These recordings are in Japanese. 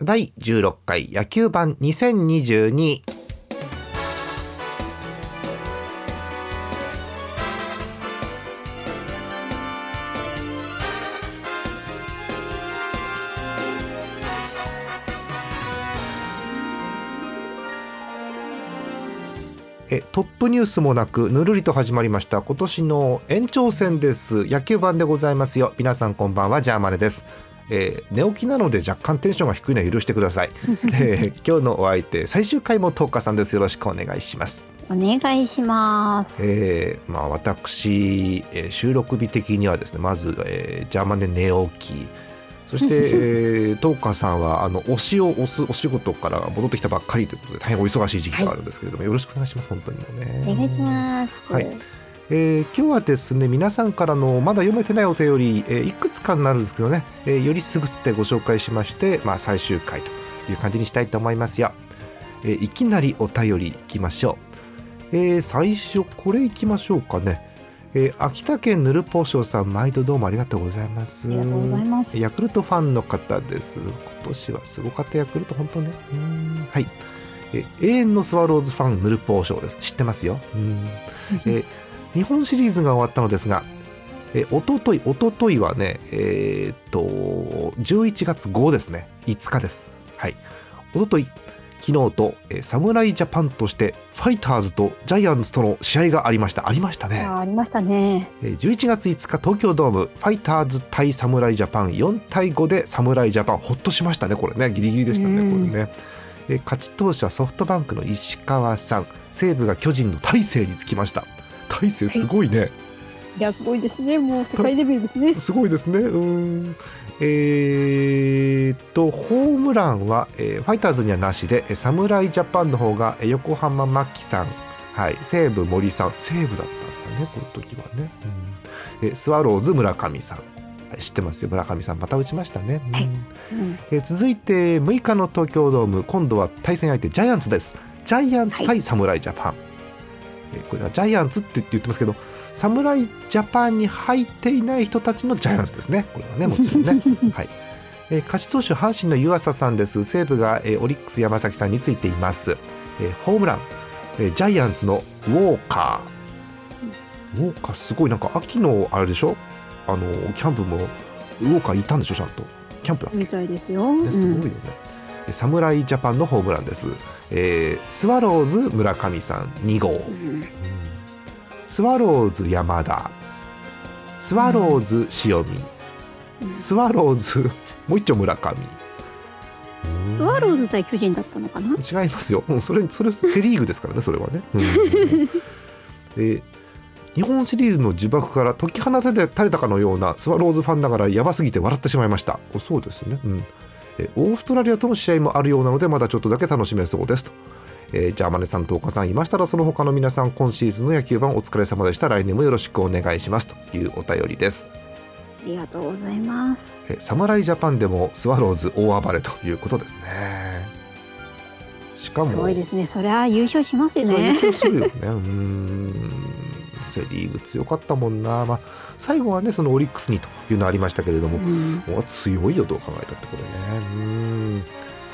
第16回野球版2022えトップニュースもなくぬるりと始まりました。今年の延長戦です。野球版でございますよ。皆さんこんばんはジャーマネです、えー寝起きなので若干テンションが低いのは許してください、えー今日のお相手最終回も東花さんです。よろしくお願いします。お願いします。えーまあ、私、えー収録日的にはですねまず、えージャーマネ寝起き。そして、えー、東花さんはあの推しを押すお仕事から戻ってきたばっかりということで大変お忙しい時期があるんですけれども、よろしくお願いします。本当にもうね。お願いします。はいえー今日はですね皆さんからのまだ読めてないお便り、えーいくつかになるんですけどね、えーよりすぐってご紹介しまして、まあ、最終回という感じにしたいと思いますよ、えーいきなりお便りいきましょう、えー最初これいきましょうかね、えー秋田県ぬるぽうしょうさん毎度どうもありがとうございますありがとうございます。ヤクルトファンの方です。今年はすごかったヤクルト、本当ね。うーんはい。え永遠のスワローズファン、ヌルポー賞です。知ってますよ。うん え日本シリーズが終わったのですが、えおととい、おとといはね、えーっと、11月5ですね。5日です。はい。おととい、昨日と、えー侍ジャパンとして、ファイターズとジャイアンツとの試合がありました。ありましたね。あありましたね。えー11月5日東京ドームファイターズ対侍ジャパン4対5で侍ジャパンほっとしましたねこれねギリギリでしたねうんこれね、えー勝ち投手はソフトバンクの石川さん西武が巨人の大勢につきました大勢すごいね、い。やすごいですね。もう世界レベルですね。すごいですね。うーん。えーっとホームランは、えーファイターズにはなしでえー侍ジャパンの方がえー横浜真紀さん。はい。西武森さん。西武だったんだねこの時はね、うん。えースワローズ村上さん。はい知ってますよ。村上さんまた打ちましたね、うん。はい。うん。えー続いて6日の東京ドーム。今度は対戦相手ジャイアンツです。ジャイアンツ対侍ジャパン、えーこれはジャイアンツって言ってますけど侍ジャパンに入っていない人たちのジャイアンツですね。これはねもちろんね。はい。えー勝ち投手阪神の湯浅さんです。西武が、えーオリックス山崎さんについています、えーホームラン、えージャイアンツのウォーカー。ウォーカーすごい。なんか秋のあれでしょ？あのキャンプもウォーカーいたんでしょ？ちゃんと。キャンプだっけ？みたいですよ。うん。ねすごいよね。え侍ジャパンのホームランです。えースワローズ村上さん2号、うんスワローズ山田、スワローズ塩見、うんスワローズもう一丁村上。スワローズ対巨人だったのかな？違いますよ。もうそれそれセリーグですからねそれはね。うん えー日本シリーズの呪縛から解き放たれたれたかのようなスワローズファンながらやばすぎて笑ってしまいました。おそうですね。うんえーオーストラリアとの試合もあるようなのでまだちょっとだけ楽しめそうですと。えーじゃあマネさんと岡さんいましたらその他の皆さん今シーズンの野球版お疲れ様でした来年もよろしくお願いしますというお便りです。ありがとうございます。えー侍ジャパンでもスワローズ大暴れということですね。しかもすごいですね。そりゃ優勝しますよ優ね。勝するよね。うーんセ・リーグ強かったもんな、まあ、最後はねそのオリックスにというのありましたけれども、うん。もう強いよどう考えたってこれね。うーん。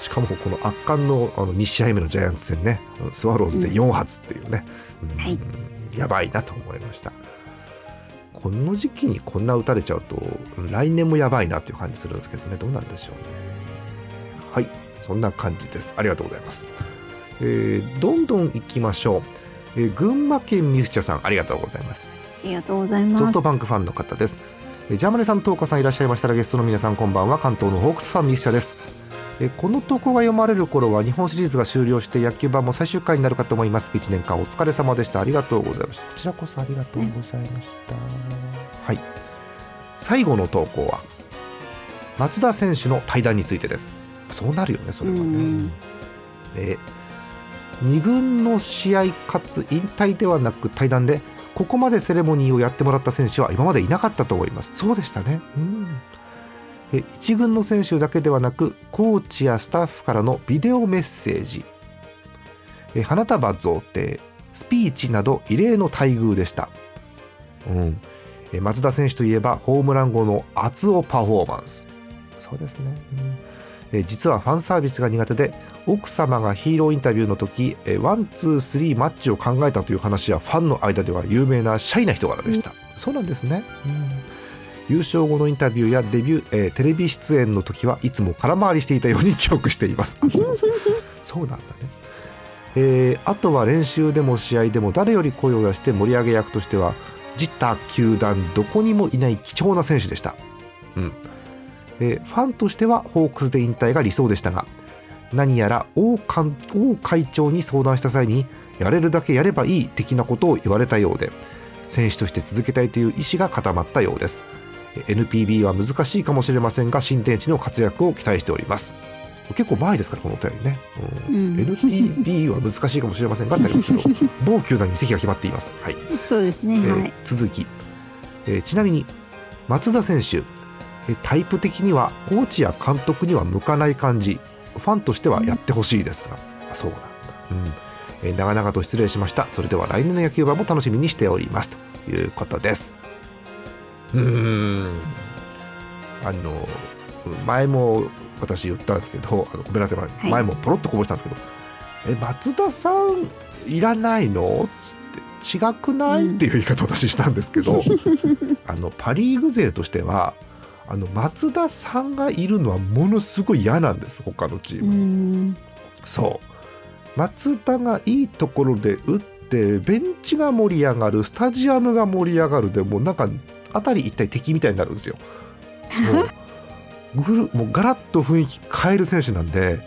しかもこの圧巻のあの2試合目のジャイアンツ戦ね。スワローズで4発っていうね、うん。はい。やばいなと思いました。この時期にこんな打たれちゃうと来年もやばいなっていう感じするんですけどね。どうなんでしょうね。はい。そんな感じです。ありがとうございます、えーどんどん行きましょう、えー群馬県ミスチャさんありがとうございますありがとうございます。ソフトバンクファンの方です。えージャーマネさん、トーカさんいらっしゃいましたらゲストの皆さんこんばんは関東のホークスファンミッシャです。えーこの投稿が読まれる頃は日本シリーズが終了して野球版も最終回になるかと思います。1年間お疲れ様でした。ありがとうございました。こちらこそありがとうございました。はい。最後の投稿は松田選手の対談についてです。そうなるよね、それはね。うんで2軍の試合かつ引退ではなく対談でここまでセレモニーをやってもらった選手は今までいなかったと思います。そうでしたね。うん。え1軍の選手だけではなくコーチやスタッフからのビデオメッセージ。え花束贈呈スピーチなど異例の待遇でした、うん、え松田選手といえばホームラン後の熱男パフォーマンス。そうですね、うん。えー実はファンサービスが苦手で奥様がヒーローインタビューの時えーワンツースリーマッチを考えたという話はファンの間では有名なシャイな人柄でした、そうなんですね、うん。優勝後のインタビューやデビュー、えーテレビ出演の時はいつも空回りしていたように 記憶しています。あそうそうなんだね。えーあとは練習でも試合でも誰より声を出して盛り上げ役としては自他球団どこにもいない貴重な選手でした、うんえーファンとしてはホークスで引退が理想でしたが何やら王会長に相談した際にやれるだけやればいい的なことを言われたようで選手として続けたいという意思が固まったようです。えー NPB は難しいかもしれませんが新天地の活躍を期待しております。結構前ですからこのお便りね、うん。うん。NPB は難しいかもしれませんが ってありますけど某球団に席が決まっています、はい。そうですね、えーはい。続き、えーちなみに松田選手えータイプ的にはコーチや監督には向かない感じ。ファンとしてはやってほしいですが、あそうなんだ、うん。えー長々と失礼しました。それでは来年の野球盤も楽しみにしております。ということです。うーん。あの前も私言ったんですけどあのごめんなさい。い。前もポロッとこぼしたんですけど「え松田さんいらないの?」っつって「違くない?」っていう言い方を私したんですけど、あのパ・リーグ勢としてはあの松田さんがいるのはものすごい嫌なんです他のチーうム。ん。そう松田がいいところで打ってベンチが盛り上がるスタジアムが盛り上がるでもうなんか辺り一体敵みたいになるんですよ。そう ぐるもうガラッと雰囲気変える選手なんで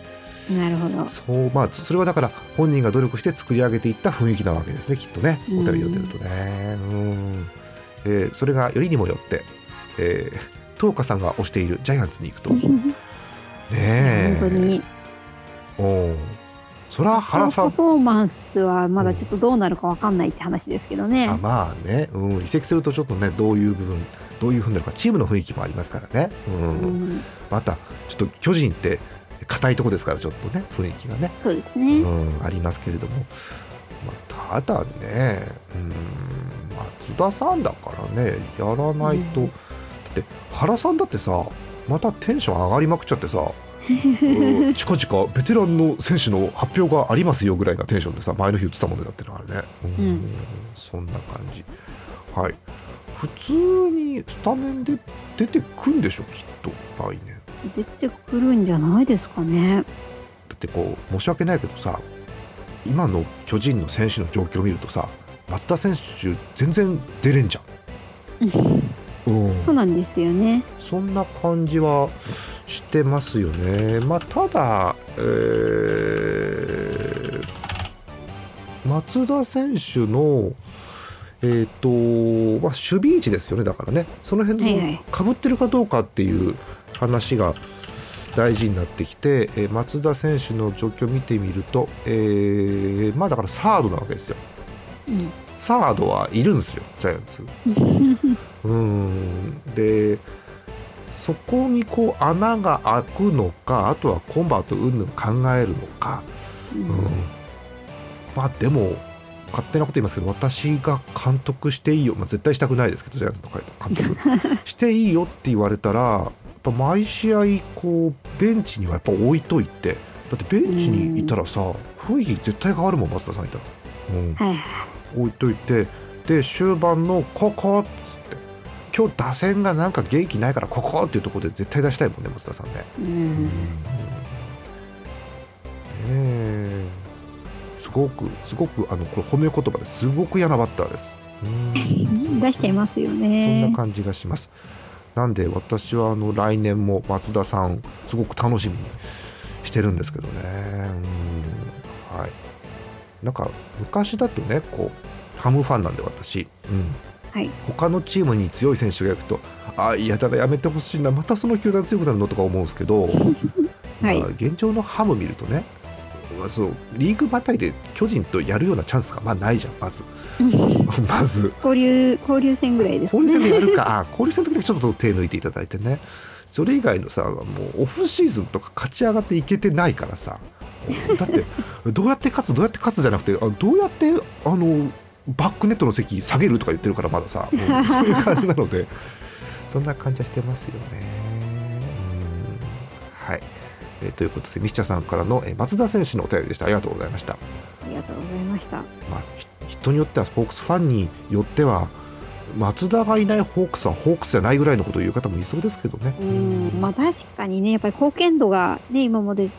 なるほど。そうまあそれはだから本人が努力して作り上げていった雰囲気なわけですねきっとねうんお便り読んでるとね。うんえーそれがよりにもよって、えー、東花さんが推しているジャイアンツに行くと。ねえ。本当に。おう。それは原さん。パフォーマンスはまだちょっとどうなるかわかんないって話ですけどね。あまあね、うん、移籍するとちょっとねどういう部分どういうふうになるかチームの雰囲気もありますからね、うん。うん、またちょっと巨人って硬いとこですからちょっとね雰囲気がね、そうですうね。ん、ありますけれども、まあ、ただね、うん、松田さんだからねやらないと、うん。だって原さんだってさまたテンション上がりまくっちゃってさ うん近々ベテランの選手の発表がありますよぐらいなテンションでさ前の日言ってたもんねだってねあれね、うんうんそんな感じ。はい。普通にスタメンで出てくんでしょ？きっと来年。出てくるんじゃないですかね。だってこう申し訳ないけどさ今の巨人の選手の状況を見るとさ松田選手全然出れんじゃん、うん、そうなんですよね。そんな感じはしてますよね。まあ、ただ、えー松田選手の、えーとまあ、守備位置ですよね、だからね、その辺のかぶってるかどうかっていう話が大事になってきて、えー松田選手の状況を見てみると、えーまあ、だからサードなわけですよ。うん。サードはいるんですよ、ジャイアンツ。うん。でそこにこう穴が開くのかあとはコンバート云々考えるのか、ううん。んまあでも勝手なこと言いますけど私が監督していいよ、まあ、絶対したくないですけどジャイアンツの監督。していいよって言われたらやっぱ毎試合こうベンチにはやっぱ置いといてだってベンチにいたらさ雰囲気絶対変わるもん松田さんいたら。うん。はいはい。置いといてで終盤の「ここ!」今日打線がなんか元気ないからここっていうところで絶対出したいもんね松田さんね。ううんえすごくすごくあのこれ褒め言葉ですごく嫌なバッターです。うん出しちゃいますよそんねな。感じがします。なんで私はあの来年も松田さんすごく楽しみにしてるんですけどね。うんはい。なんか昔だとねこうハムファンなんで私、うん、はい。他のチームに強い選手がいるとあ嫌だなやめてほしいなまたその球団強くなるのとか思うんですけど、はい。まあ現状のハム見るとねまあそうリーグまたいで巨人とやるようなチャンスがまあないじゃんまず。まず。交流交流戦ぐらいです交流戦でね。やるか。あ交流戦の時だけちょっと手抜いていただいてね。それ以外のさもうオフシーズンとか勝ち上がっていけてないからさ。だってどうやって勝つどうやって勝つじゃなくてあどうやってあのバックネットの席下げるとか言ってるからまださ、う んそういう感じなので。そんな感じはしてますよね。うんはい。えーということでミシチャさんからの、えー松田選手のお便りでした。ありがとうございました、ありがとうございました。まあ、ひ人によってはホークスファンによっては松田がいないホークスはホークスじゃないぐらいのことを言う方もいそうですけどね。うん、まあ確かにね、やっぱり貢献度がね、今まで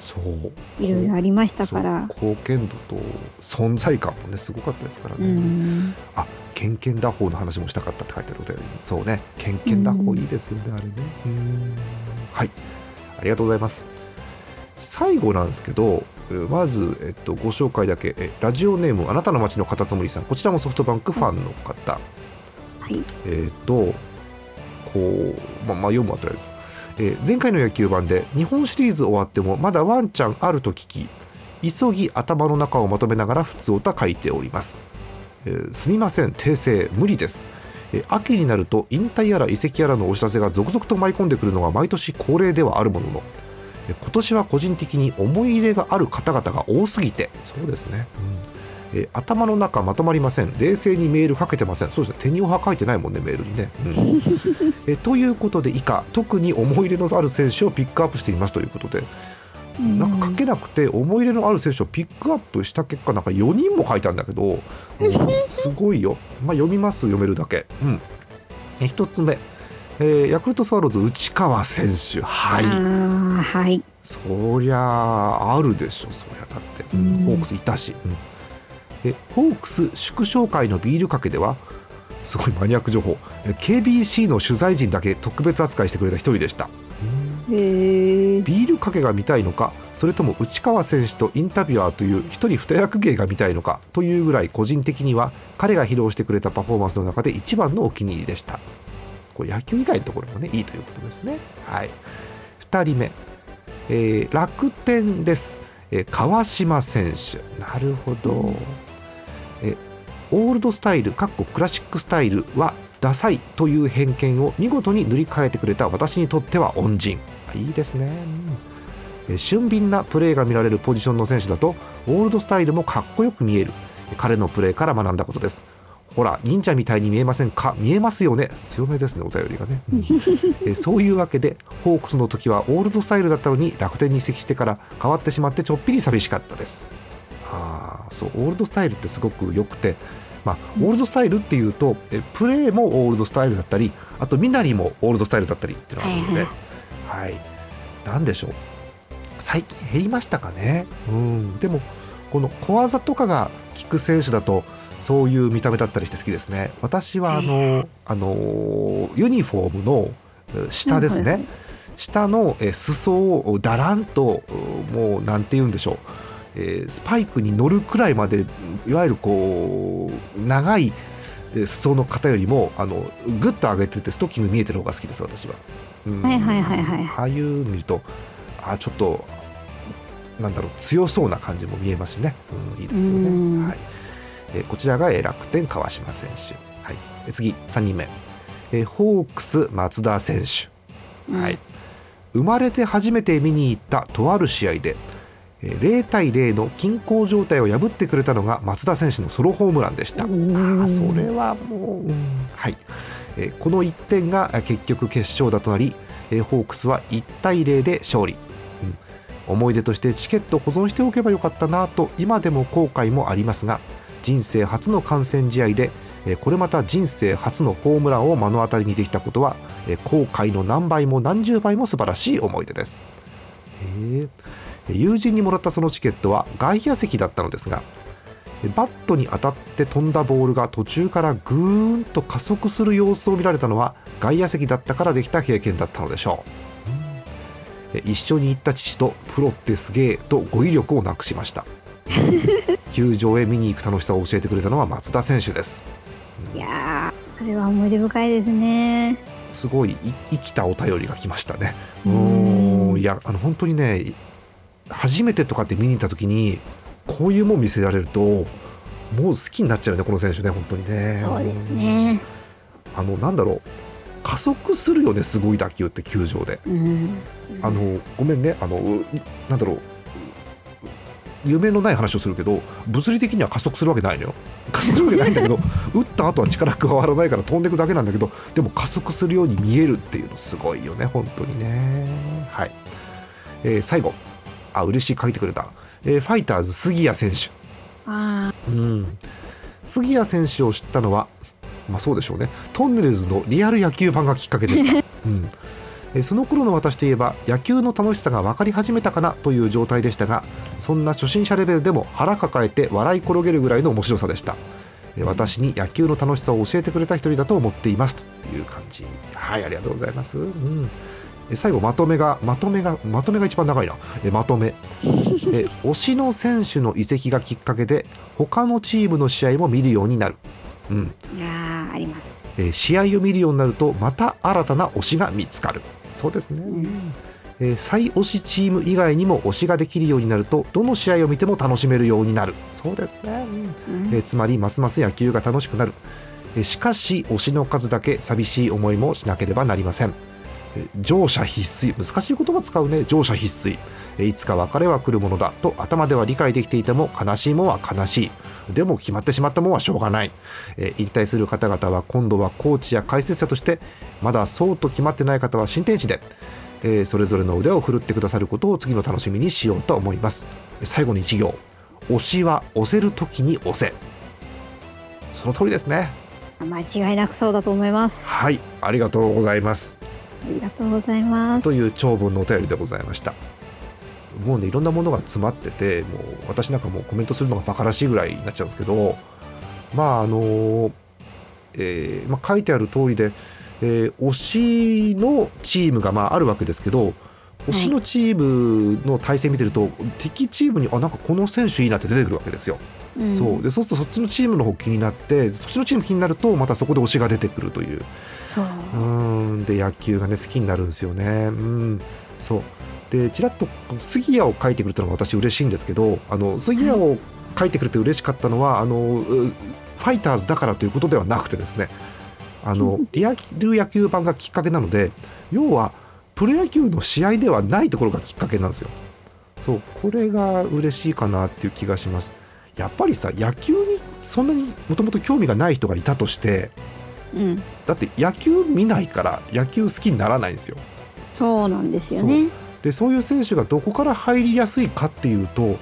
そう。いろいろありましたから。貢献度と存在感もねすごかったですからうね、ん、あケンケン打法の話もしたかったって書いてあるお便り。にそうね。ケンケン打法いいですよね、あれね。うん。はい。ありがとうございます。最後なんですけどえーまず、えっと、ご紹介だけ。えラジオネームあなたの街のカタツムリさん。こちらもソフトバンクファンの方、はい。えっ、とこうままあ読むあたりです、えー前回の野球盤で日本シリーズ終わってもまだワンチャンあると聞き急ぎ頭の中をまとめながら普通歌書いております、えーすみません訂正無理です。えー秋になると引退やら移籍やらのお知らせが続々と舞い込んでくるのが毎年恒例ではあるもののえー今年は個人的に思い入れがある方々が多すぎてそうですね、えー頭の中まとまりません。冷静にメールかけてません。そうですね。手におは書いてないもんねメールにね、うん。えーということで以下。特に思い入れのある選手をピックアップしています。ということで。なんか書けなくて思い入れのある選手をピックアップした結果なんか4人も書いたんだけど、う んすごいよ、まあ、読みます読めるだけ、うん、え1つ目、えーヤクルトスワローズ内川選手。はい。はい。そりゃああるでしょ。そりゃだって、うんうん。ホークスいたし、うんえホークス祝勝会のビールかけでは？すごいマニアック情報。え KBC の取材陣だけ特別扱いしてくれた一人でした。へえ。ビールかけが見たいのか？それとも内川選手とインタビュアーという一人二役芸が見たいのか？というぐらい個人的には彼が披露してくれたパフォーマンスの中で一番のお気に入りでした。これ野球以外のところもねいいということですね。はい。2人目、えー楽天です、えー川島選手。なるほど、えオールドスタイルかっこクラシックスタイルはダサいという偏見を見事に塗り替えてくれた私にとっては恩人。いいですね、うん。俊敏なプレーが見られるポジションの選手だとオールドスタイルもかっこよく見える。彼のプレーから学んだことです。ほら忍者みたいに見えませんか？見えますよね。強めですねお便りがね、えそういうわけでホークスの時はオールドスタイルだったのに楽天に移籍してから変わってしまってちょっぴり寂しかったです。そうオールドスタイルってすごく良くて、まあ、オールドスタイルっていうとえプレーもオールドスタイルだったりあと身なりもオールドスタイルだったりっていうのがあるので、はい。なんでしょう。最近減りましたかね、うん、でもこの小技とかが効く選手だとそういう見た目だったりして好きですね。私はあの、あのユニフォームのえ下ですね、下のえ裾をだらんともうなんて言うんでしょう、えースパイクに乗るくらいまでいわゆるこう長いえ裾の方よりもあのグッと上げててストッキング見えてる方が好きです私は、うん。はいはいはいはい。ああいうの見るとあちょっとなんだろう強そうな感じも見えますしね、うん、いいですようん。ね、はい。えーこちらがえー楽天川島選手、はい、えー次3人目、えーホークス松田選手。はい、生まれて初めて見に行ったとある試合でえー0対0の均衡状態を破ってくれたのが松田選手のソロホームランでした。あそれはもう、うん。はい。えーこの1点があ結局決勝打となり、えーホークスは1対0で勝利、うん。思い出としてチケット保存しておけばよかったなと今でも後悔もありますが人生初の観戦試合でえーこれまた人生初のホームランを目の当たりにできたことはえー後悔の何倍も何十倍も素晴らしい思い出です。へー友人にもらったそのチケットは外野席だったのですがえバットに当たって飛んだボールが途中からぐーんと加速する様子を見られたのは外野席だったからできた経験だったのでしょう。え一緒に行った父とプロってすげえと語彙力をなくしました。球場へ見に行く楽しさを教えてくれたのは松田選手です。いやーそれは思い出深いですね。すごいい生きたお便りが来ましたね。うん。いやあの本当にね初めてとかって見に行った時にこういうもん見せられるともう好きになっちゃうねこの選手ね本当にね。そうですね。あのなんだろう。加速するよねすごい打球って球場で。うん。あのごめんねあのうなんだろう。夢のない話をするけど物理的には加速するわけないのよ。加速するわけないんだけど 打った後は力加わらないから飛んでいくだけなんだけどでも加速するように見えるっていうのすごいよね本当にね。はい。えー最後あ嬉しい書いてくれた、えーファイターズ杉谷選手。あうん。杉谷選手を知ったのはまあそうでしょうね。トンネルズのリアル野球版がきっかけでした、うん。えーその頃の私といえば野球の楽しさが分かり始めたかなという状態でしたがそんな初心者レベルでも腹抱えて笑い転げるぐらいの面白さでした。えー私に野球の楽しさを教えてくれた一人だと思っています。という感じ。はいありがとうございます、うん、え最後まとめがまとめがまとめが一番長いな。えまとめ。え推しの選手の移籍がきっかけで他のチームの試合も見るようになる、うん。あいやーあります。えー試合を見るようになるとまた新たな推しが見つかる。そうですね、ん。えー再推しチーム以外にも推しができるようになるとどの試合を見ても楽しめるようになる。そうですね、うん。うんえーつまりますます野球が楽しくなる、えーしかし推しの数だけ寂しい思いもしなければなりません、えー乗車必須難しい言葉使うね。乗車必須。えーいつか別れは来るものだ。と頭では理解できていても悲しいもんは悲しい。でも決まってしまったもんはしょうがない、えー引退する方々は今度はコーチや解説者としてまだそうと決まってない方は新天地でえーそれぞれの腕を振るってくださることを次の楽しみにしようと思います。最後に一行推しは押せる時に押せ。その通りですね。間違いなくそうだと思います。はい。ありがとうございますありがとうございます。という長文のお便りでございました。もうねいろんなものが詰まっててもう私なんかもうコメントするのがバカらしいぐらいになっちゃうんですけどまああのえーまあ、書いてある通りで、えー推しのチームがまああるわけですけど推しのチームの対戦見てると、敵チームにあなんかこの選手いいなって出てくるわけですよ。うん。そう。でそうするとそっちのチームの方気になってそっちのチーム気になるとまたそこで推しが出てくるという。そうんで野球がね好きになるんですよね。うんそうでちらっと杉谷を書いてくれたのが私嬉しいんですけどあの杉谷を書いてくれて嬉しかったのはあのうファイターズだからということではなくてですねあの リアル野球版がきっかけなので要はプロ野球の試合ではないところがきっかけなんですよ。そうこれが嬉しいかなっていう気がします。やっぱりさ野球にそんなにもともと興味がない人がいたとしてうん。だって野球見ないから野球好きにならないんですよ。そうなんですよね。でそういう選手がどこから入りやすいかっていうと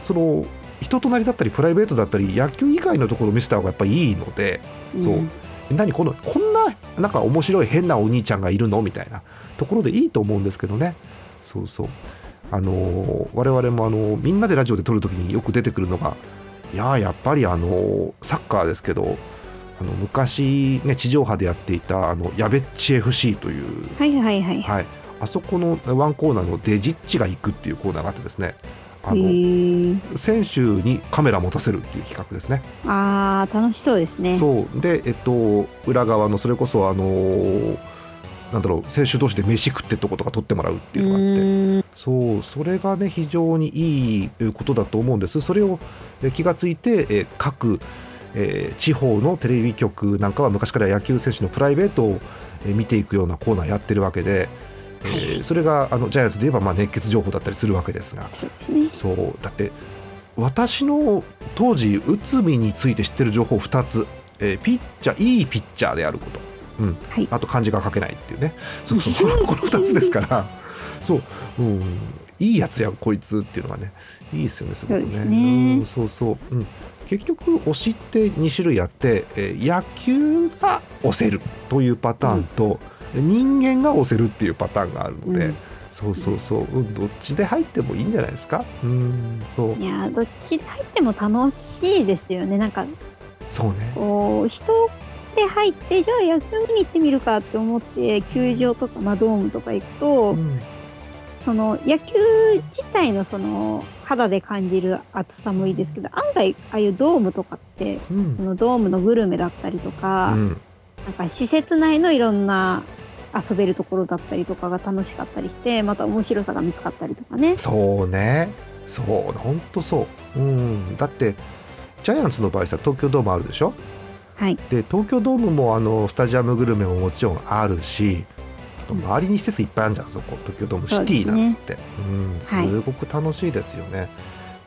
その人となりだったりプライベートだったり野球以外のところを見せた方がやっぱりいいので、そう。ん何このこんななんか面白い変なお兄ちゃんがいるの？みたいな。ところでいいと思うんですけどね。そうそう。あのー我々もあのみんなでラジオで撮るときによく出てくるのがいやーやっぱりあのーサッカーですけどあの昔ね地上波でやっていたあのやべっち FC というはいはいはい。はい、あそこのワンコーナーのデジッチが行くっていうコーナーがあってですね。あへのー選手にカメラ持たせるっていう企画ですね。あー楽しそうですね。そう。で、えっと、裏側のそれこそあのーなんだろう選手同士で飯食ってとことか撮ってもらうっていうのがあって。そう。それがね非常にいいことだと思うんです。それをえ気がついてえー各、えー地方のテレビ局なんかは昔から野球選手のプライベートをえー見ていくようなコーナーやってるわけで、えーそれがあのジャイアンツで言えばまあ熱血情報だったりするわけですが。そうだって私の当時内海について知ってる情報2つ、えーピッチャーいいピッチャーであること、うん。はい。あと漢字が書けないっていうね。そうそう。このこの2つですから。そう、うん、いいやつやこいつっていうのがね。いいですよねすごくね。そうそう、うん、結局推しって2種類あって、えー野球が推せるというパターンと、人間が推せるっていうパターンがあるので、うん。そうそうそう、うん、どっちで入ってもいいんじゃないですか？うんそう。いやーどっちで入っても楽しいですよね。なんかそうね。こう人で入ってじゃあ野球見に行ってみるかって思って球場とか、まあ、ドームとか行くと、うんその野球自体のその肌で感じる暑さもいいですけど案外ああいうドームとかってうん。そのドームのグルメだったりとか、うん。なんか施設内のいろんな遊べるところだったりとかが楽しかったりしてまた面白さが見つかったりとかね。そうね。そう本当そう。うん。だってジャイアンツの場合さ東京ドームあるでしょはい、で東京ドームもあのスタジアムグルメももちろんあるし周りに施設いっぱいあるじゃんそこ東京ドームシティなんつって。うんすごく楽しいですよね、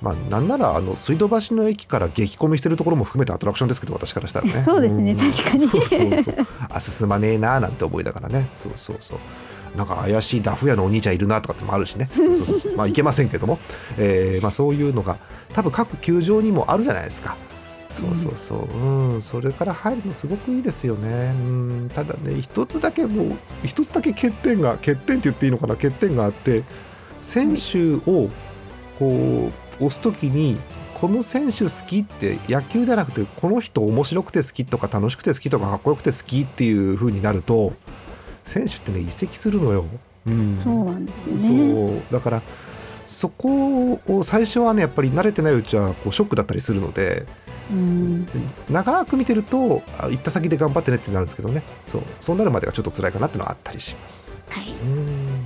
まあなんならあの水道橋の駅から激混みしてるところも含めてアトラクションですけど私からしたらね。そうですねん。確かに。そうそうそう。あ進まねえなーなんて思いながらね。そうそうそう。なんか怪しいダフ屋のお兄ちゃんいるなとかってもあるしね。そうそうそう。まあいけませんけども、えーまあ、そういうのが多分各球場にもあるじゃないですか。そうそうそう、うん、それから入るのすごくいいですよね。うん、ただね、一つだけもう、一つだけ欠点が、欠点って言っていいのかな、欠点があって、選手をこう押すときに、この選手好きって野球じゃなくてこの人面白くて好きとか楽しくて好きとかかっこよくて好きっていう風になると選手ってね移籍するのよ。うん、そうなんですよね。そうだからそこを最初はねやっぱり慣れてないうちはこうショックだったりするのでうん、長く見てるとあ行った先で頑張ってねってなるんですけどねそうそうなるまでがちょっと辛いかなっていうのはあったりします。はい。うん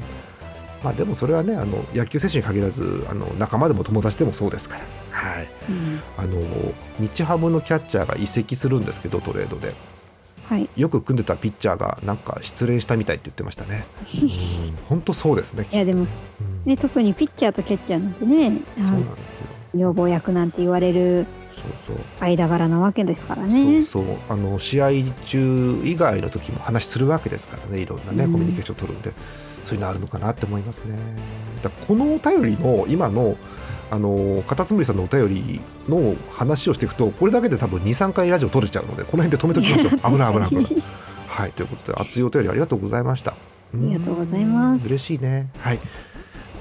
まあでもそれはねあの野球選手に限らずあの仲間でも友達でもそうですから、はい、うん、あの日ハムのキャッチャーが移籍するんですけどトレードではい。よく組んでたピッチャーがなんか失恋したみたいって言ってましたね。うん本当そうですね。いやでもうんね特にピッチャーとキャッチャーなんてね、あそうのなんですよ。女房役なんて言われるそうそう。間柄なわけですからね。そうそう。あの試合中以外の時も話するわけですからね。いろんなねうん。コミュニケーションを取るんで、そういうのあるのかなって思いますね。だこのお便りの今のあのカタツムリさんのお便りの話をしていくとこれだけで多分23回ラジオ取れちゃうのでこの辺で止めときましょう。危ない危ない危ない。はい。ということで熱いお便りありがとうございました。ありがとうございます。嬉しいね。はい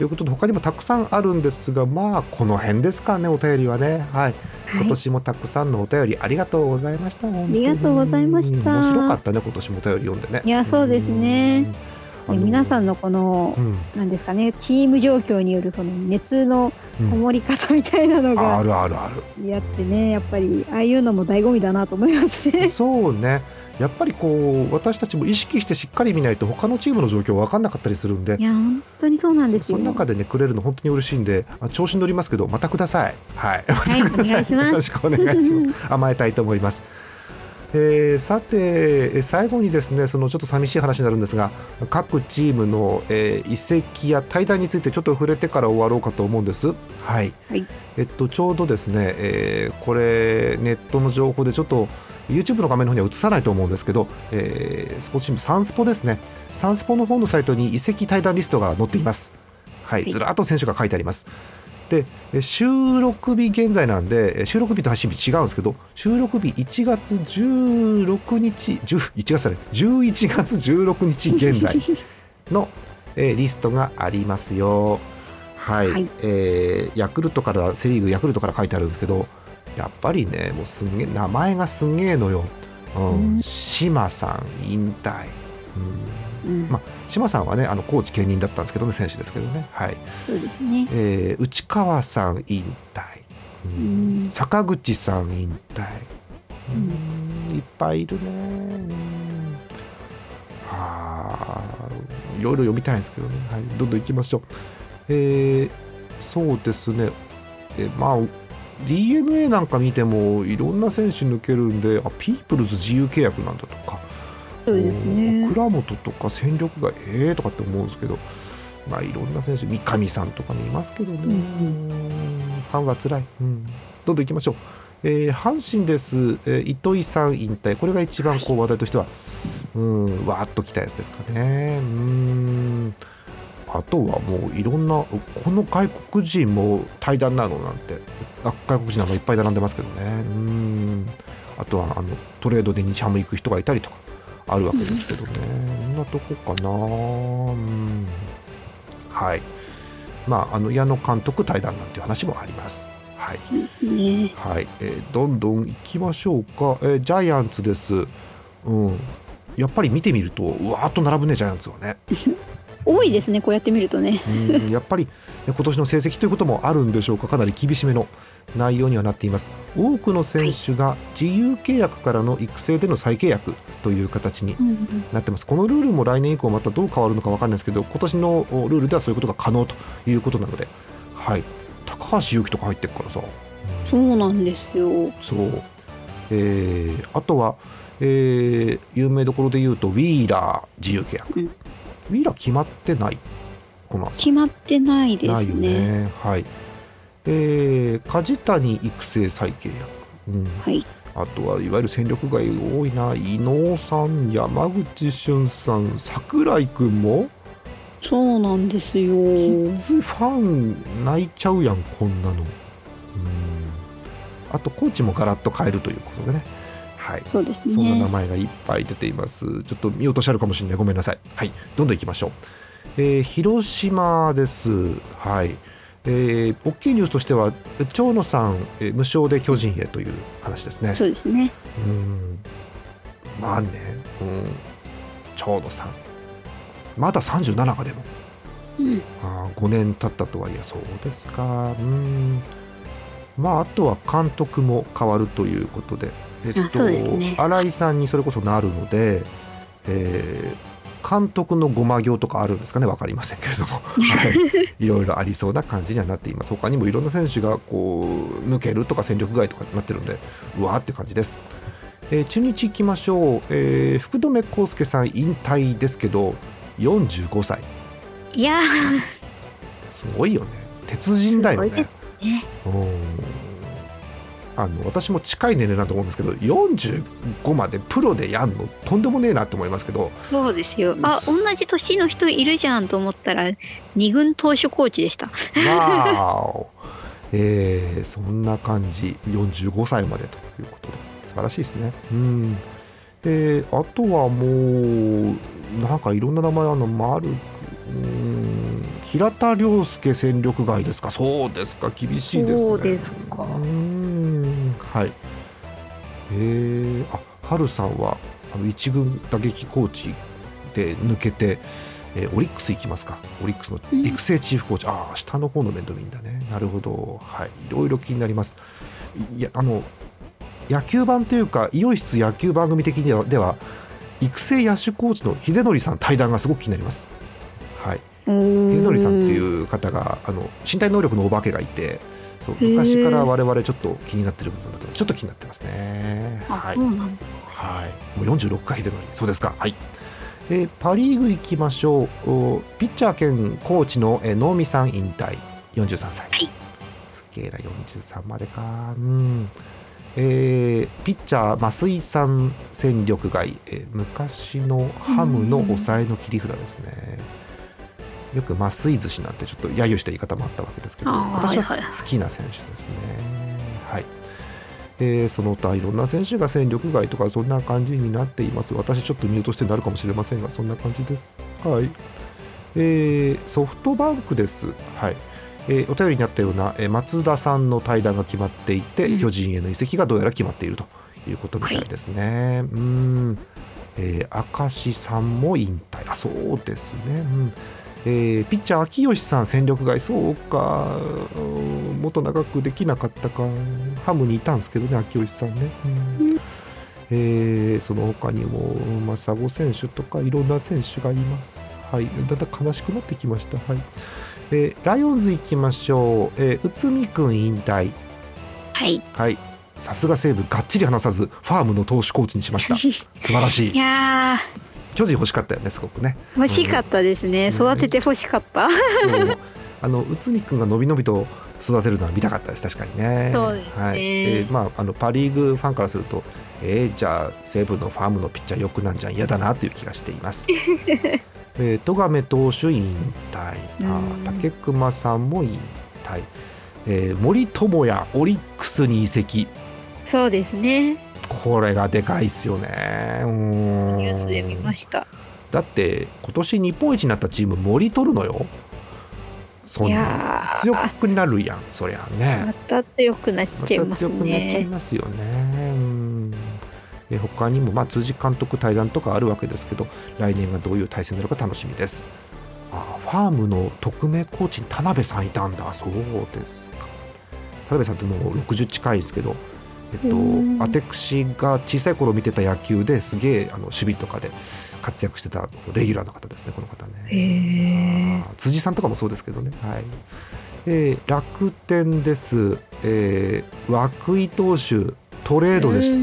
ということで他にもたくさんあるんですがまあこの辺ですかねお便りはねはい今年もたくさんのお便りありがとうございました。ありがとうございました面白かったね、今年もお便り読んでね。いやそうですねうん。あの皆さんのこのうん、なんですかねチーム状況によるこの熱のうんこもり方みたいなのがあるあるあやってねやっぱりああいうのも醍醐味だなと思いまする。ね。そうね。やっぱりこう私たちも意識してしっかり見ないと他のチームの状況分かんなかったりするんでいや本当にそうなんですよ。そその中でねくれるの本当に嬉しいんであ調子に乗りますけどまたください。はい、はいまたくださお願いします。よろしくお願いします。甘えたいと思います。えーさてえー最後にですねそのちょっと寂しい話になるんですが各チームの、えー移籍や対談についてちょっと触れてから終わろうかと思うんです。はい、はい。えっとちょうどですね、えーこれネットの情報でちょっと YouTube の画面の方には映さないと思うんですけど、えースポーツ新聞サンスポですね。サンスポの方のサイトに移籍対談リストが載っています。はいはい。ずらっと選手が書いてあります。でえ収録日現在なんでえ収録日と配信日違うんですけど収録日1月16日10 1月じゃない11月16日現在の、えーリストがありますよ。はい、はい。えーヤクルトからセ・リーグヤクルトから書いてあるんですけどやっぱりねもうすんげえ名前がすんげえのよ。うん。うん。島さん引退、うん。うん。まあ、島さんはねあのコーチ兼任だったんですけどね選手ですけどね、はい。そうですね。えー内川さん引退、ううん。ん坂口さん引退、うん。いっぱいいるね、うんはあいろいろ読みたいんですけどね、はい、どんどん行きましょう。えーそうですね。えまあ d n a なんか見てもいろんな選手抜けるんであピープルズ自由契約なんだとかそうですね。倉本とか戦力がええとかって思うんですけど、まあ、いろんな選手三上さんとかもいますけどね、うんうん。ファンはつらい、うん、どんどん行きましょう、えー阪神です、えー糸井さん引退。これが一番こう話題としては、うん、わーっときたやつですかね。うんあとはもういろんなこの外国人も対談なのなんて。あ外国人なんかいっぱい並んでますけどね。うん。あとはあのトレードで日ハム行く人がいたりとかあるわけですけどね。こんなとこかな。うん。はい。まああの矢野監督対談なんていう話もあります。はい。ね。はい、えーどんどん行きましょうか、えージャイアンツです。うん。やっぱり見てみるとうわーっと並ぶねジャイアンツはね多いですねこうやって見るとね。うんやっぱり、ね今年の成績ということもあるんでしょうか。かなり厳しめの内容にはなっています。多くの選手が自由契約からの育成での再契約という形になってます。このルールも来年以降またどう変わるのか分かんないですけど今年のおルールではそういうことが可能ということなので。はい。高橋優希とか入ってるからさ。そうなんですよ。そう、えーあとは、えー有名どころで言うとウィーラー自由契約、うんウィーラー決まってない？この決まってないですないよね。ねはい。えー梶谷育成再契約、うん、はい。あとはいわゆる戦力外多いな伊能さん山口俊さん櫻井君も？そうなんですよ。キッズファン泣いちゃうやんこんなの。うん。あとコーチもガラッと変えるということでねはいそうですね。そんな名前がいっぱい出ています。ちょっと見落としあるかもしれない。ごめんなさい。はい、どんどん行きましょう。えー広島です。はい。えー大きいニュースとしては長野さん、えー無償で巨人へという話ですね。そうですね。うん。まあね、うん、長野さん、まだ37かでも。うん。あー5年経ったとはいえそうですかうんまああとは監督も変わるということで、えっあそうですね。新井さんにそれこそなるので、えー監督のごま行とかあるんですかね？分かりませんけれども、はい、いろいろありそうな感じにはなっています。他にもいろんな選手がこう抜けるとか戦力外とかになってるんでうわーって感じです、えー中日行きましょう、えー福留孝介さん引退ですけど45歳。いやー、すごいよね。鉄人だよね。ね。うんあの私も近い年齢だと思うんですけど45までプロでやんのとんでもねえなって思いますけどそうですよ。あ、同じ年の人いるじゃんと思ったら、二軍投手コーチでした。わーお、えーそんな感じ。45歳までということで。素晴らしいですね。うん。えーあとはもうなんかいろんな名前あるの丸うん平田良介戦力外ですか？そうですか。厳しいですね。そうですか。うんはい。えー、あ春さんはあの一軍打撃コーチで抜けて、えーオリックス行きますか。オリックスのうん。育成チーフコーチ、ああ下の方の面倒見んだね。なるほど。はい。いろいろ気になります。いやあの野球版というか医容室野球番組的にはでは育成野手コーチの秀則さん対談がすごく気になります。はい。秀秀則さんっていう方があの身体能力のお化けがいてそう昔から我々ちょっと気になってる部分だとちょっと気になってますね。あ、はい。はい、もう46回秀則そうですか。はい。えーパ・リーグ行きましょう。おピッチャー兼コーチの、えー能見さん引退43歳。はいすげえな43までか。うん。えーピッチャー増井さん戦力外、えー昔のハムの抑えの切り札ですね。よく増井寿司なんてちょっと揶揄した言い方もあったわけですけど私ははいはいはい好きな選手ですね。はい。えーその他いろんな選手が戦力外とかそんな感じになっています。私ちょっとミュートしてなるかもしれませんがそんな感じです。はい。えーソフトバンクです。はい。えーお便りにあったような、えー松田さんの対談が決まっていて、うん。巨人への移籍がどうやら決まっているということみたいですね、うん。えー明石さんも引退。あそうですね、うんえーピッチャー秋吉さん戦力外そうか。うんもっと長くできなかったか。ハムにいたんですけどね秋吉さんね、うん。えーその他にも正子選手とかいろんな選手がいます。はい。だんだん悲しくなってきました。はい、えーライオンズ行きましょう、えー内海君引退。はい。はい。さすが西武がっちり離さずファームの投手コーチにしました。素晴らしい。いや巨人欲しかったよねすごくねー、欲しかったですね。うん育てて欲しかった。そうあの内海君がのびのびと育てるのは見たかったです確かにね。そうですねはいえーまああのパ・リーグファンからすると、えーじゃあ西武のファームのピッチャーよくなんじゃん嫌だなという気がしています。えー、戸亀投手引退あ竹熊さんも引退、えー森友哉オリックスに移籍そうですね。これがでかいっすよね。ニュースで見ました。だって今年日本一になったチーム森取るのよ。そんいな強くなるやんそりゃねまた強くなっまちゃいますた強くなっちゃいね。ますよねうんえ他にも、まあ、辻監督対談とかあるわけですけど来年がどういう対戦になるか楽しみですあファームの特命コーチに田辺さんいたんだそうですか田辺さんってもう60近いですけどえっとうん私が小さい頃見てた野球ですげえあの守備とかで活躍してたレギュラーの方ですねこの方ね。辻さんとかもそうですけどね、はい。えー楽天です、えー、涌井投手トレードです、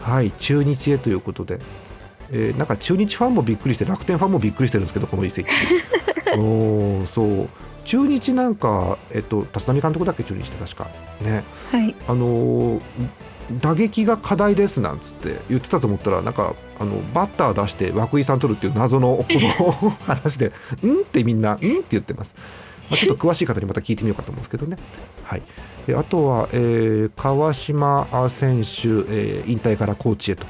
はい、中日へということで、えーなんか中日ファンもびっくりして楽天ファンもびっくりしてるんですけどこの移籍。おーそう中日なんか、えっと、立浪監督だっけ中日って確かねはい。あのー打撃が課題ですなんつって言ってたと思ったらなんかあのバッター出して涌井さん取るっていう謎の この話で「ん?」ってみんな「ん?」って言ってます。まあ、ちょっと詳しい方にまた聞いてみようかと思うんですけどね。はい、であとは、えー川島選手、えー引退からコーチへと。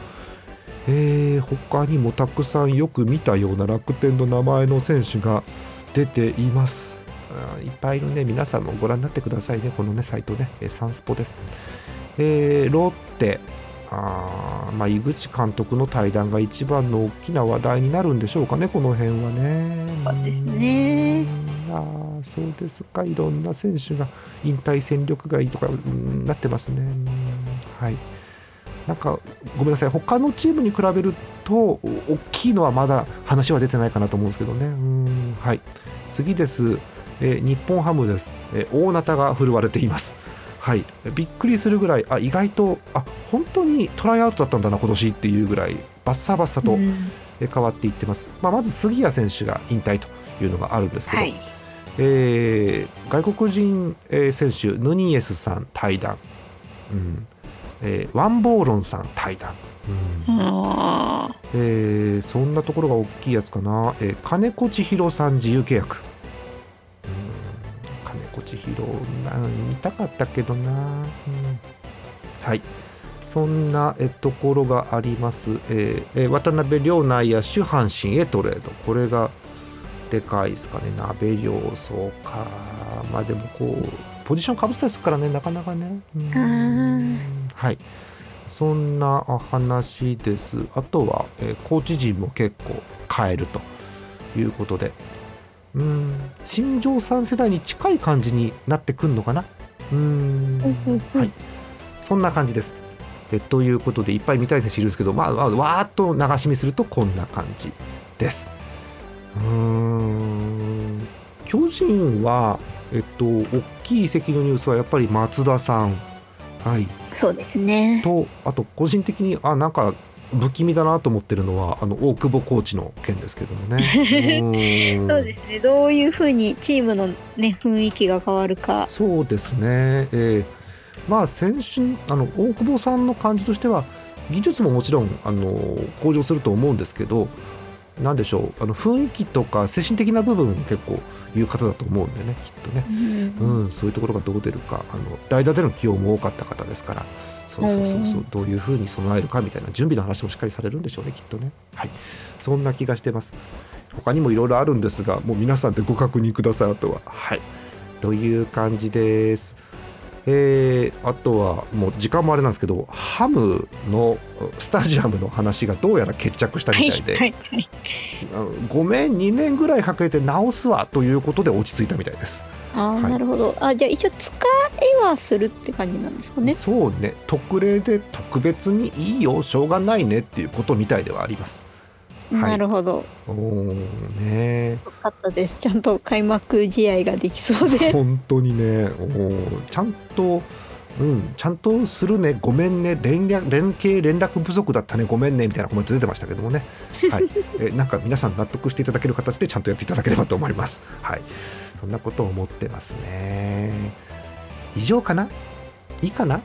えー他にもたくさんよく見たような楽天の名前の選手が出ています。いっぱいいるね、皆さんもご覧になってくださいね、このね、サイトね、えーサンスポです。えーロッテ、あーまあ、井口監督の対談が一番の大きな話題になるんでしょうかね、この辺はね。そうですね。うん。あーそうですか、いろんな選手が引退戦力外とか、うんなってますね。うん。はい。なんかごめんなさい。他のチームに比べるとお大きいのはまだ話は出てないかなと思うんですけどね。うん。はい。次です、えー日本ハムです、えー大ナタが振るわれています。はい。びっくりするぐらいあ意外とあ本当にトライアウトだったんだな今年っていうぐらいバッサバッサと、変わっていってます、まあ、まず杉谷選手が引退というのがあるんですけど、はい。えー外国人、えー選手ヌニエスさん対談、うん。えーワンボーロンさん対談、うん。あえーそんなところが大きいやつかな、えー金子千尋さん自由契約、千尋な。見たかったけどな、うん。はい。そんなえところがあります、えーえー渡辺亮内野手阪神へトレード。これがでかいですかね。鍋亮そうか。まあでもこうポジションかぶせたりするからね。なかなかね、うん。ー。はい。そんな話です。あとは、えーコーチ陣も結構変えるということでうん。新庄さん世代に近い感じになってくるのかな？うん。はい。そんな感じです。えということでいっぱい見たい選手いるんですけど、まあ、まあわーっと流し見するとこんな感じです。うーん。巨人はえっと大きい移籍のニュースはやっぱり松田さん。はい。ーそうですね。とあと個人的にあなんか不気味だなと思ってるのはあの大久保コーチの件ですけどもね。そうですね。どういうふうにチームのね雰囲気が変わるか。そうですね、えーまあ先週あの大久保さんの感じとしては技術ももちろんあの向上すると思うんですけどなんでしょうあの雰囲気とか精神的な部分結構いう方だと思うんでねきっとね、うんうん、そういうところがどう出るかあの代打での起用も多かった方ですからそうそうそうそう。うんどういうふうに備えるかみたいな準備の話もしっかりされるんでしょうねきっとね。はい。そんな気がしてます。他にもいろいろあるんですがもう皆さんでご確認くださいあとは。はい。という感じです。えーあとはもう時間もあれなんですけどハムのスタジアムの話がどうやら決着したみたいで、はいはい。あのごめん2年ぐらいかけて直すわということで落ち着いたみたいですああ、はいなるほど。あじゃあ一応使えはするって感じなんですかね？そうね特例で特別にいいよしょうがないねっていうことみたいではありますはいなるほど。おーねよかったです。ちゃんと開幕試合ができそうで。本当にねおーちゃんとうん、ちゃんとするね、ごめんね、連絡連携、連絡不足だったね、ごめんねみたいなコメント出てましたけどもね、はいえなんか皆さん納得していただける形でちゃんとやっていただければと思います。はい、そんなことを思ってますね。以上かな？いいかな？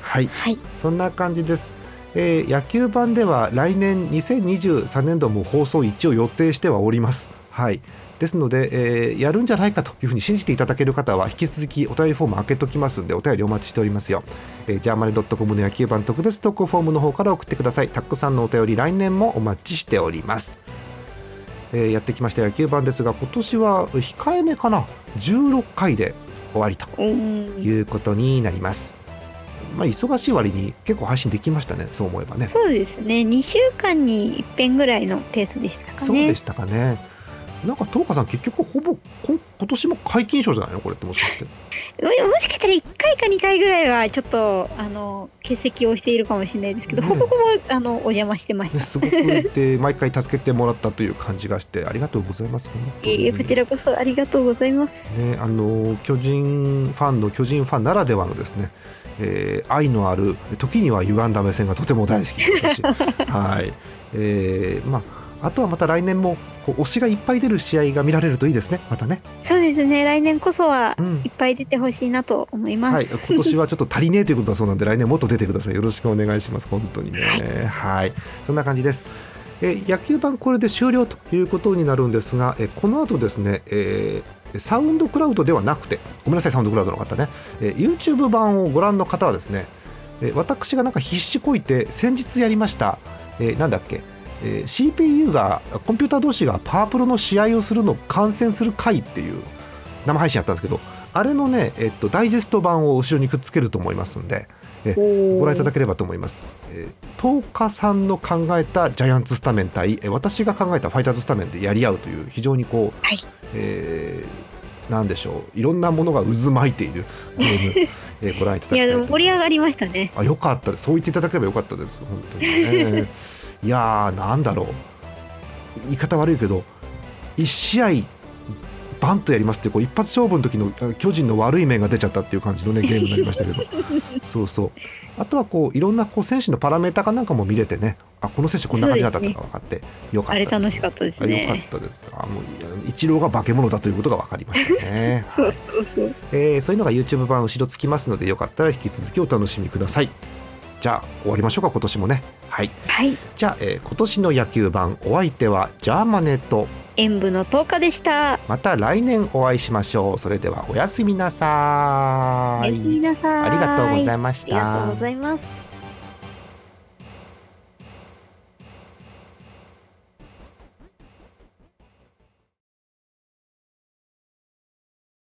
はいはい。そんな感じです。えー野球版では来年2023年度も放送一応予定してはおります。はい。ですので、えーやるんじゃないかというふうに信じていただける方は引き続きお便りフォーム開けときますんでお便りお待ちしておりますよ。えー、ジャーマネドットコムの野球版特別投稿フォームの方から送ってください。たくさんのお便り来年もお待ちしております。えーやってきました野球版ですが今年は控えめかな？16回で終わりとうん。いうことになります。まあ忙しい割に結構配信できましたね、そう思えばね。そうですね。2週間に一遍ぐらいのペースでしたかね。そうでしたかね。なんか東花さん結局ほぼ今年も解禁賞じゃないの？これってもしかして。ももしかしたら1回か2回ぐらいはちょっとあの欠席をしているかもしれないですけど、ねほぼほぼあのお邪魔してましね、た。すごくで 毎回助けてもらったという感じがしてありがとうございます。いえこちらこそありがとうございます。ね、あの巨人ファンの巨人ファンならではのですね、えー愛のある時には歪んだ目線がとても大好き はい、えーまああとはまた来年もこう推しがいっぱい出る試合が見られるといいですね。またね。そうですね。来年こそはうん。いっぱい出てほしいなと思います。はい、今年はちょっと足りねえということだそうなんで来年もっと出てください。よろしくお願いします本当にね。はい、そんな感じです。え野球版これで終了ということになるんですがえこの後ですね、えーサウンドクラウドではなくてごめんなさいサウンドクラウドの方ね、えー YouTube 版をご覧の方はですね、えー私がなんか必死こいて先日やりました、えーなんだっけえー CPU がコンピューター同士がパワープロの試合をするのを観戦する回っていう生配信やったんですけどあれのね、えっと、ダイジェスト版を後ろにくっつけると思いますんでごご覧いただければと思います、えー、東花さんの考えたジャイアンツスタメン対、えー私が考えたファイターズスタメンでやり合うという非常にこう、はい。えーなんでしょう。いろんなものが渦巻いているゲーム、えーご覧いただきたいやでいと思いますも盛り上がりましたね。あよかったです。そう言っていただければよかったです本当にね。いやーなんだろう。言い方悪いけど1試合バンとやりますってこう一発勝負の時のあ巨人の悪い面が出ちゃったっていう感じのね ゲームになりましたけど。そうそう。あとはこういろんなこう選手のパラメータかなんかも見れてねあこの選手こんな感じだったのが分かってよかったあれですね楽しかったですあよかっね。たですあもういやイチローが化け物だということが分かりましたね そうそうそう。えーそういうのが YouTube 版後ろつきますのでよかったら引き続きお楽しみくださいじゃあ終わりましょうか今年もねはいはい。じゃあ、えー今年の野球版お相手はジャーマネと演舞の10日でした。また来年お会いしましょうそれではおやすみなさいおやすみなさい。ありがとうございまましたありがとうございます。